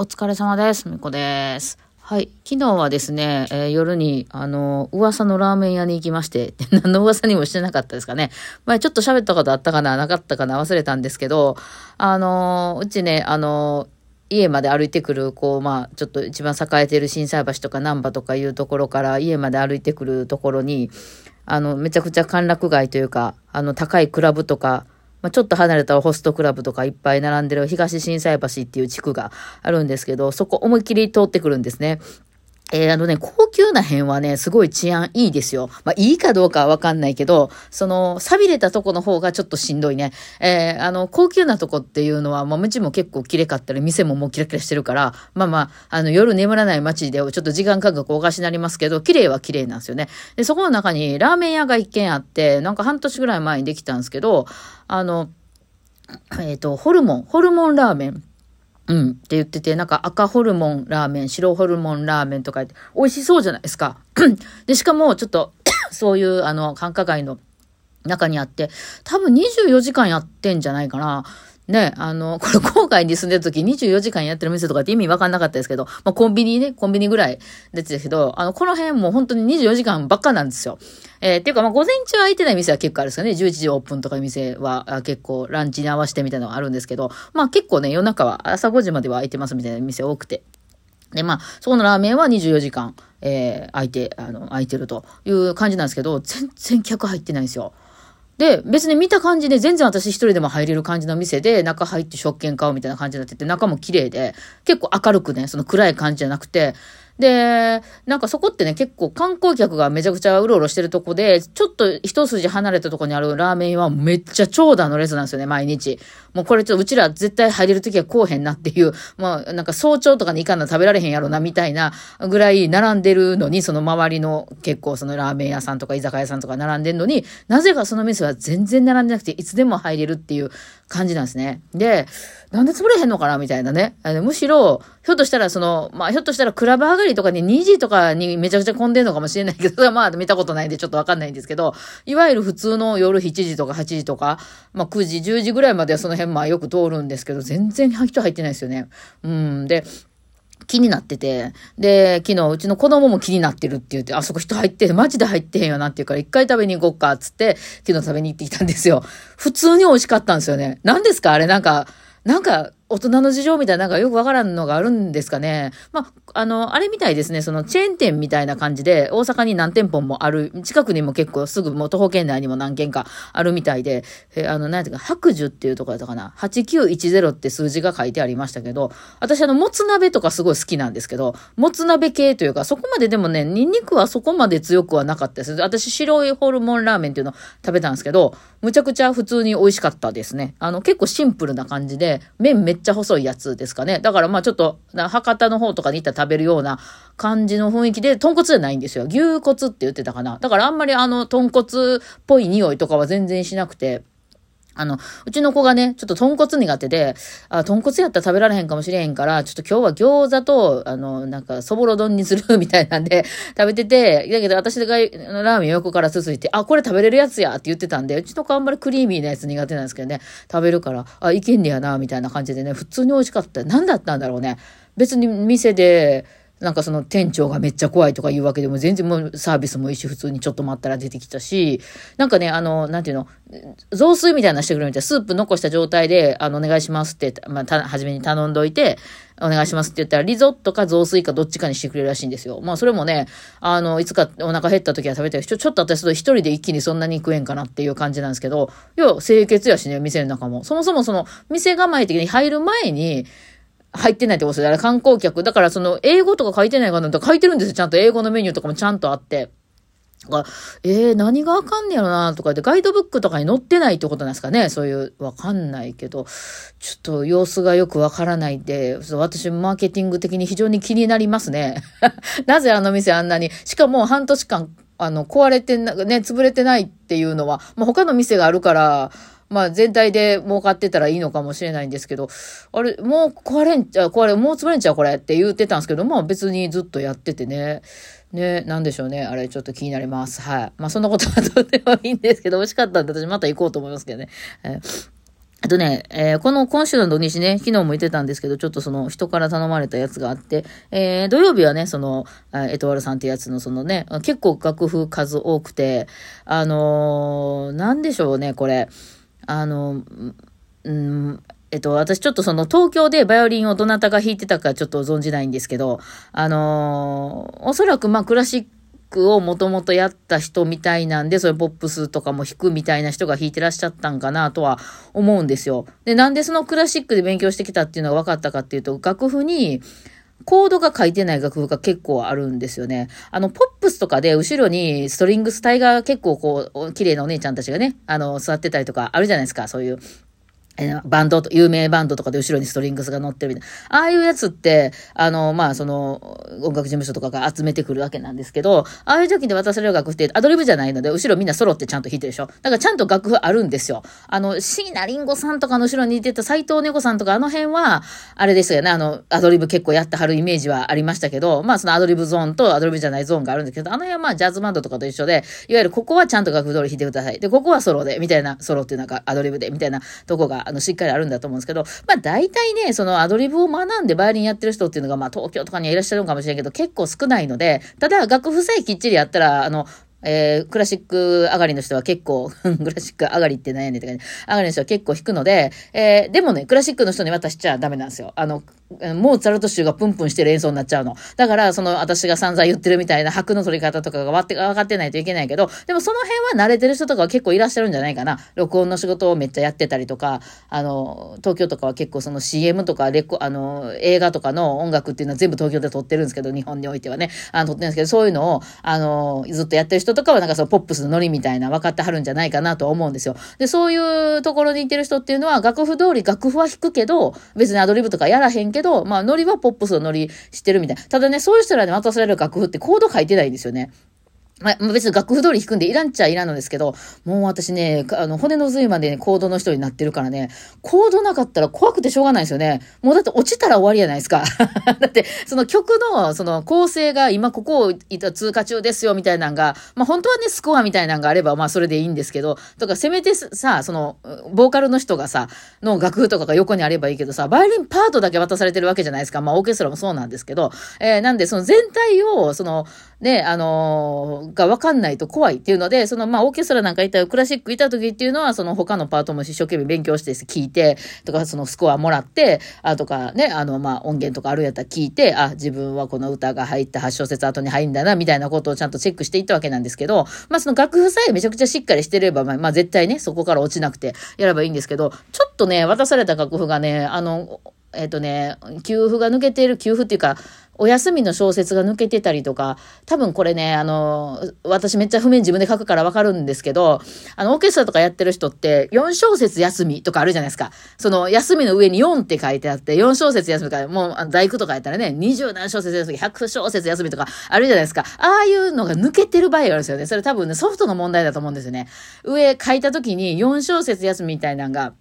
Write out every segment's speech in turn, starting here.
お疲れ様です。みこです。はい。昨日はですね、えー夜に、あの、噂のラーメン屋に行きまして、何の噂にもしてなかったですかね。前ちょっと喋ったことあったかな、なかったかな、忘れたんですけど、あの、うちね、あの、家まで歩いてくる、こう、まあ、ちょっと一番栄えてる心斎橋とか難波とかいうところから家まで歩いてくるところに、あの、めちゃくちゃ歓楽街というか、あの、高いクラブとか、まあ、ちょっと離れたホストクラブとかいっぱい並んでる東心斎橋っていう地区があるんですけど、そこ思いっきり通ってくるんですね。えー、あのね、高級な辺はね、すごい治安いいですよ。まあ、いいかどうかはわかんないけど、その、錆びれたとこの方がちょっとしんどいね。えー、あの、高級なとこっていうのは、まあ、うちも結構綺麗かったり、店ももうキラキラしてるから、まあまあ、あの、夜眠らない街で、ちょっと時間感覚おかしになりますけど、綺麗は綺麗なんですよね。で、そこの中にラーメン屋が一軒あって、なんか半年ぐらい前にできたんですけど、あの、えっ、と、ホルモン、ホルモンラーメン。うん。って言ってて、なんか赤ホルモンラーメン、白ホルモンラーメンとか言って、美味しそうじゃないですか。で、しかも、ちょっと、そういう、あの、繁華街の中にあって、多分24時間やってんじゃないかな。ね、あの、これ、郊外に住んでる時24時間やってる店とかって意味わかんなかったですけど、まあ、コンビニね、コンビニぐらい出てたけど、あの、この辺も本当に24時間ばっかなんですよ。えーっていうか、まあ、午前中空いてない店は結構あるんですよね。11時オープンとか店は結構ランチに合わせてみたいなのがあるんですけど、まあ、結構ね、夜中は朝5時までは空いてますみたいな店多くて。で、まあ、そこのラーメンは24時間、えー、空いて、あの、空いてるという感じなんですけど、全然客入ってないんですよ。で、別に見た感じで全然私一人でも入れる感じの店で、中入って食券買うみたいな感じになってて、中も綺麗で、結構明るくね、その暗い感じじゃなくて、で、なんかそこってね、結構観光客がめちゃくちゃうろうろしてるとこで、ちょっと一筋離れたとこにあるラーメン屋はめっちゃ長蛇の列なんですよね、毎日。もうこれちょっとうちら絶対入れるときはこうへんなっていう、まあなんか早朝とかに行かんな食べられへんやろな、みたいなぐらい並んでるのに、その周りの結構そのラーメン屋さんとか居酒屋さんとか並んでるのに、なぜかその店は全然並んでなくて、いつでも入れるっていう感じなんですね。で、なんで潰れへんのかなみたいなね。あのむしろ、ひょっとしたらその、まあ、ひょっとしたらクラブ上がりとかに2時とかにめちゃくちゃ混んでんのかもしれないけど、まあ見たことないんでちょっとわかんないんですけど、いわゆる普通の夜7時とか8時とか、まあ9時、10時ぐらいまではその辺まあよく通るんですけど、全然人入ってないですよね。うん。で、気になってて、で、昨日うちの子供も気になってるって言って、あそこ人入って、マジで入ってへんよなって言うから、一回食べに行こうか、っつって、昨日食べに行ってきたんですよ。普通に美味しかったんですよね。何ですか？あれなんか、なんか、大人の事情みたいな、なんかよくわからんのがあるんですかね。まあ、あの、あれみたいですね。そのチェーン店みたいな感じで、大阪に何店舗もある、近くにも結構すぐ、もう徒歩圏内にも何軒かあるみたいで、えあの、なんていうか、白樹っていうところだったかな。8910って数字が書いてありましたけど、私あの、もつ鍋とかすごい好きなんですけど、もつ鍋系というか、そこまででもね、ニンニクはそこまで強くはなかったです。私、白いホルモンラーメンっていうの食べたんですけど、むちゃくちゃ普通に美味しかったですね。あの、結構シンプルな感じで、麺めっちゃ細いやつですかね。だからまあちょっと、博多の方とかに行ったら食べるような感じの雰囲気で、豚骨じゃないんですよ。牛骨って言ってたかな。だからあんまりあの、豚骨っぽい匂いとかは全然しなくて、あの、うちの子がね、ちょっと豚骨苦手で、あ、豚骨やったら食べられへんかもしれへんから、ちょっと今日は餃子と、あの、なんか、そぼろ丼にするみたいなんで、食べてて、だけど私がラーメン横からすすいて、あ、これ食べれるやつやって言ってたんで、うちの子あんまりクリーミーなやつ苦手なんですけどね、食べるから、あ、いけんねやな、みたいな感じでね、普通に美味しかった。何だったんだろうね。別に店で、なんかその店長がめっちゃ怖いとか言うわけでも全然もうサービスもいいし普通にちょっと待ったら出てきたし、なんかね、あの、なんていうの、雑炊みたいなしてくれるみたいな、スープ残した状態で、あの、お願いしますって、まあ、た、初めに頼んどいて、お願いしますって言ったら、リゾットか雑炊かどっちかにしてくれるらしいんですよ。まあ、それもね、あの、いつかお腹減った時は食べたり、ちょ、ちょっと私と一人で一気にそんなに食えんかなっていう感じなんですけど、要は清潔やしね、店の中も。そもそもその、店構え的に入る前に、入ってないってことですよ。あれ観光客。だからその、英語とか書いてないかなと書いてるんですよ。ちゃんと英語のメニューとかもちゃんとあって。がえー、何がわかんねやろなとかで、ガイドブックとかに載ってないってことなんですかねそういう、わかんないけど、ちょっと様子がよくわからないで、私マーケティング的に非常に気になりますね。なぜあの店あんなに、しかも半年間、あの、壊れて、ね、潰れてないっていうのは、まあ、他の店があるから、まあ全体で儲かってたらいいのかもしれないんですけど、あれ、もう壊れんちゃう、壊れ、もう潰れんちゃうこれって言ってたんですけど、まあ別にずっとやっててね。ね、なんでしょうね。あれ、ちょっと気になります。はい。まあそんなことはどうでもいいんですけど、美味しかったんで私また行こうと思いますけどね。えーあとね、えー、この今週の土日ね、昨日も言ってたんですけど、ちょっとその人から頼まれたやつがあって、えー、土曜日はね、その、エトワルさんってやつのそのね、結構楽譜数多くて、あのー、なんでしょうね、これ。あの、うん、えっと、私ちょっとその東京でバイオリンをどなたが弾いてたかちょっと存じないんですけど、あの、おそらくまあクラシックをもともとやった人みたいなんで、そういうポップスとかも弾くみたいな人が弾いてらっしゃったんかなとは思うんですよ。で、なんでそのクラシックで勉強してきたっていうのが分かったかっていうと、楽譜に、コードが書いてない楽譜が結構あるんですよね。あの、ポップスとかで後ろにストリングス隊が結構こう、綺麗なお姉ちゃんたちがね、あの、座ってたりとかあるじゃないですか、そういう。バンドと、有名バンドとかで後ろにストリングスが乗ってるみたいな。ああいうやつって、あの、まあ、その、音楽事務所とかが集めてくるわけなんですけど、ああいう時に渡される楽譜ってアドリブじゃないので、後ろみんな揃ってちゃんと弾いてるでしょ。だからちゃんと楽譜あるんですよ。あの、椎名林檎さんとかの後ろにいてた斎藤猫さんとかあの辺は、あれですよね、あの、アドリブ結構やってはるイメージはありましたけど、まあ、そのアドリブゾーンとアドリブじゃないゾーンがあるんですけど、あの辺はまあ、ジャズバンドとかと一緒で、いわゆるここはちゃんと楽譜通り弾いてください。で、ここはソロで、みたいな、ソロっていうなんかアドリブで、みたいなとこが、あの、しっかりあるんだと思うんですけど、まあ大体ね、そのアドリブを学んでバイオリンやってる人っていうのが、まあ東京とかにはいらっしゃるのかもしれんけど、結構少ないので、ただ楽譜さえきっちりやったら、あの、えー、クラシック上がりの人は結構、クラシック上がりって悩んでてかね、上がりの人は結構弾くので、えー、でもね、クラシックの人に渡しちゃダメなんですよ。あの、モーツァルト集がプンプンしてる演奏になっちゃうの。だから、その、私が散々言ってるみたいな拍の取り方とかが分かってないといけないけど、でもその辺は慣れてる人とかは結構いらっしゃるんじゃないかな。録音の仕事をめっちゃやってたりとか、あの、東京とかは結構その CM とかレコ、あの、映画とかの音楽っていうのは全部東京で撮ってるんですけど、日本においてはね、あの、撮ってるんですけど、そういうのを、あの、ずっとやってる人とかはなんかそのポップスのノリみたいな分かってはるんじゃないかなと思うんですよ。で、そういうところにいてる人っていうのは、楽譜通り楽譜は弾くけど、別にアドリブとかやらへんけど、けどまあ、ノリはポップスのノリしてるみたいな。ただね、そういう人らに渡される楽譜ってコード書いてないんですよね。まあ、別に楽譜通り弾くんでいらんっちゃいらんのですけど、もう私ね、あの、骨の髄まで、ね、コードの人になってるからね、コードなかったら怖くてしょうがないですよね。もうだって落ちたら終わりやないですか。だって、その曲の、その構成が今ここを通過中ですよみたいなのが、まあ本当はね、スコアみたいなのがあれば、まあそれでいいんですけど、とかせめてさ、その、ボーカルの人がさ、の楽譜とかが横にあればいいけどさ、バイオリンパートだけ渡されてるわけじゃないですか。まあオーケストラもそうなんですけど、えー、なんでその全体を、その、ね、あのー、がわかんないと怖いっていうので、その、まあ、オーケストラなんかいたクラシックいた時っていうのは、その他のパートも一生懸命勉強して聞いて、とか、そのスコアもらって、あとかね、あの、まあ、音源とかあるやったら聞いて、あ、自分はこの歌が入った8小節後に入るんだな、みたいなことをちゃんとチェックしていったわけなんですけど、まあ、その楽譜さえめちゃくちゃしっかりしてれば、まあ、まあ、絶対ね、そこから落ちなくてやればいいんですけど、ちょっとね、渡された楽譜がね、あの、えっ、とね、給付が抜けている、給付っていうか、お休みの小説が抜けてたりとか、多分これね、あの、私めっちゃ譜面自分で書くからわかるんですけど、あの、オーケストラとかやってる人って、4小節休みとかあるじゃないですか。その、休みの上に4って書いてあって、4小節休みとか、もう、大工とかやったらね、20何小節休み、100小節休みとかあるじゃないですか。ああいうのが抜けてる場合があるんですよね。それ多分ね、ソフトの問題だと思うんですよね。上書いた時に4小節休みみたいなのが、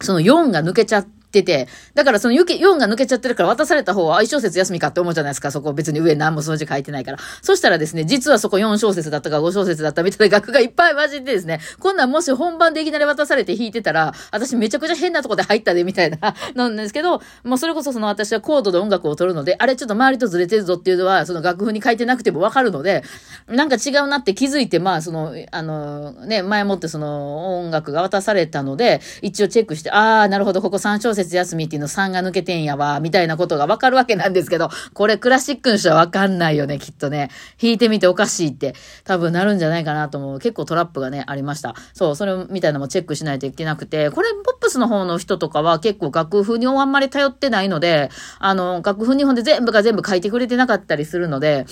その4が抜けちゃって、ってて、だからその4が抜けちゃってるから渡された方は、あ、1小節休みかって思うじゃないですか。そこ別に上何も数字書いてないから。そしたらですね、実はそこ4小節だったか5小節だったみたいな額がいっぱい混じってですね、こんなんもし本番でいきなり渡されて弾いてたら、私めちゃくちゃ変なとこで入ったで、みたいな、なんですけど、もうそれこそその私はコードで音楽を取るので、あれちょっと周りとずれてるぞっていうのは、その楽譜に書いてなくてもわかるので、なんか違うなって気づいて、まあその、あの、ね、前もってその音楽が渡されたので、一応チェックして、ああ、なるほど、ここ3小節休みっていうの3が抜けてんやわ、みたいなことがわかるわけなんですけど、これクラシックの人はわかんないよね、きっとね。弾いてみておかしいって多分なるんじゃないかなと思う。結構トラップがね、ありました。そう、それみたいなのもチェックしないといけなくて、これポップスの方の人とかは結構楽譜にあんまり頼ってないので、あの、楽譜日本で全部が全部書いてくれてなかったりするので、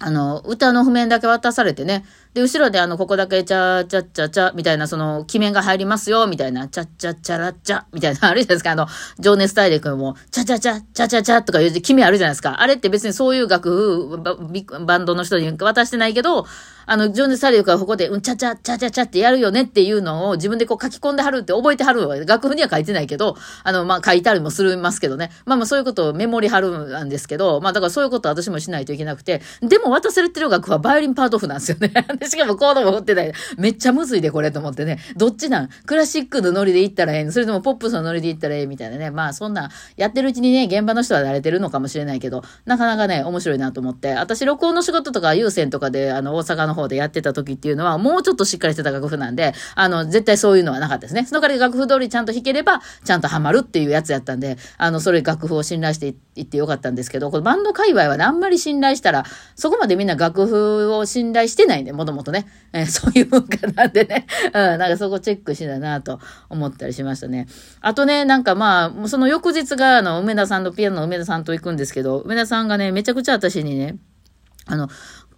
あの、歌の譜面だけ渡されてね。で、後ろであの、ここだけチャーチャッチャチャみたいな、その、記面が入りますよ、みたいな、チャッチャチャラッチャみたいな、あるじゃないですか。あの、情熱大陸も、チャチャチャ、チャチャチャとかいう記名あるじゃないですか。あれって別にそういう楽譜、バンドの人に渡してないけど、あの、情熱大陸はここで、うん、チャチャ、チャチャチャってやるよねっていうのを自分でこう書き込んではるって覚えてはる楽譜には書いてないけど、あの、まあ、書いたりもするますけどね。まあまあそういうことをメモリはるんですけど、まあだからそういうことは私もしないといけなくて、でも渡されてる楽はバイオリンパート譜なんですよね。で、しかもコードも振ってない。めっちゃむずいで、これと思ってね。どっちなん？クラシックのノリで行ったらええそれともポップスのノリで行ったらええみたいなね。まあ、そんな、やってるうちにね、現場の人は慣れてるのかもしれないけど、なかなかね、面白いなと思って。私、録音の仕事とか、有線とかで、あの、大阪の方でやってた時っていうのは、もうちょっとしっかりしてた楽譜なんで、あの、絶対そういうのはなかったですね。その代わり楽譜通りちゃんと弾ければ、ちゃんとハマるっていうやつやったんで、あの、それ楽譜を信頼していってよかったんですけど、このバンド界隈はね、あんまり信頼したら、そこまでみんな楽譜を信頼してないんで、もともとね。えー、そういう文化なんでね。うん、なんかそこチェックしだなと思ったりしましたね。あとね、なんかまあ、その翌日が、あの、梅田さんと、ピアノの梅田さんと行くんですけど、梅田さんがね、めちゃくちゃ私にね、あの、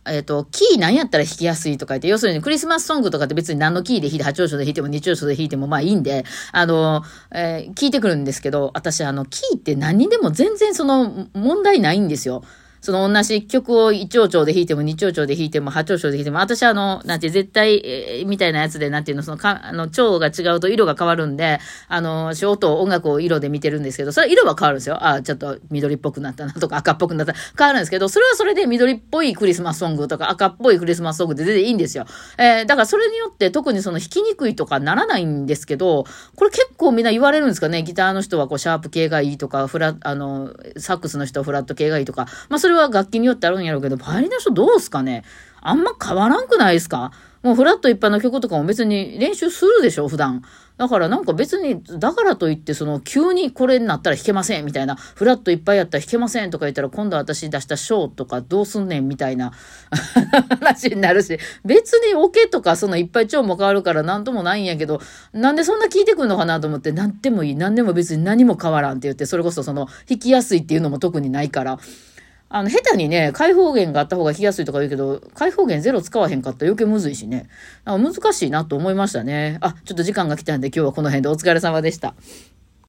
えっ、ー、と、キー何やったら弾きやすいとか言って、要するにクリスマスソングとかって別に何のキーで弾いて、八丁章で弾いても二丁章で弾いてもまあいいんで、あの、えー、聞いてくるんですけど、私あの、キーって何にでも全然その問題ないんですよ。その同じ曲を一丁調で弾いても二丁調で弾いても八丁調で弾いても、私はあの、なんて絶対、えー、みたいなやつで、なんていうの、そのか、あの、調が違うと色が変わるんで、あの、ショート音楽を色で見てるんですけど、それは色は変わるんですよ。あ、ちょっと緑っぽくなったなとか赤っぽくなった変わるんですけど、それはそれで緑っぽいクリスマスソングとか赤っぽいクリスマスソングって全然いいんですよ。えー、だからそれによって特にその弾きにくいとかならないんですけど、これ結構みんな言われるんですかね。ギターの人はこうシャープ系がいいとか、フラ、あの、サックスの人はフラット系がいいとか、まあそれれは楽器によってあるんやろうけど、バイオリンの人どうすかね？あんま変わらんくないですか？もうフラット一般の曲とかも別に練習するでしょ、普段。だからなんか別に、だからといってその急にこれになったら弾けませんみたいな、フラットいっぱいやったら弾けませんとか言ったら今度私出したショーとかどうすんねんみたいな 話になるし、別にオケとかそのいっぱい調も変わるから何ともないんやけど、なんでそんな聞いてくんのかなと思って、何でもいい、何でも別に何も変わらんって言って、それこそその弾きやすいっていうのも特にないから、あの、下手にね、開放弦があった方が弾きやすいとか言うけど、開放弦ゼロ使わへんかったら余計むずいしね。難しいなと思いましたね。あ、ちょっと時間が来たんで今日はこの辺でお疲れ様でした。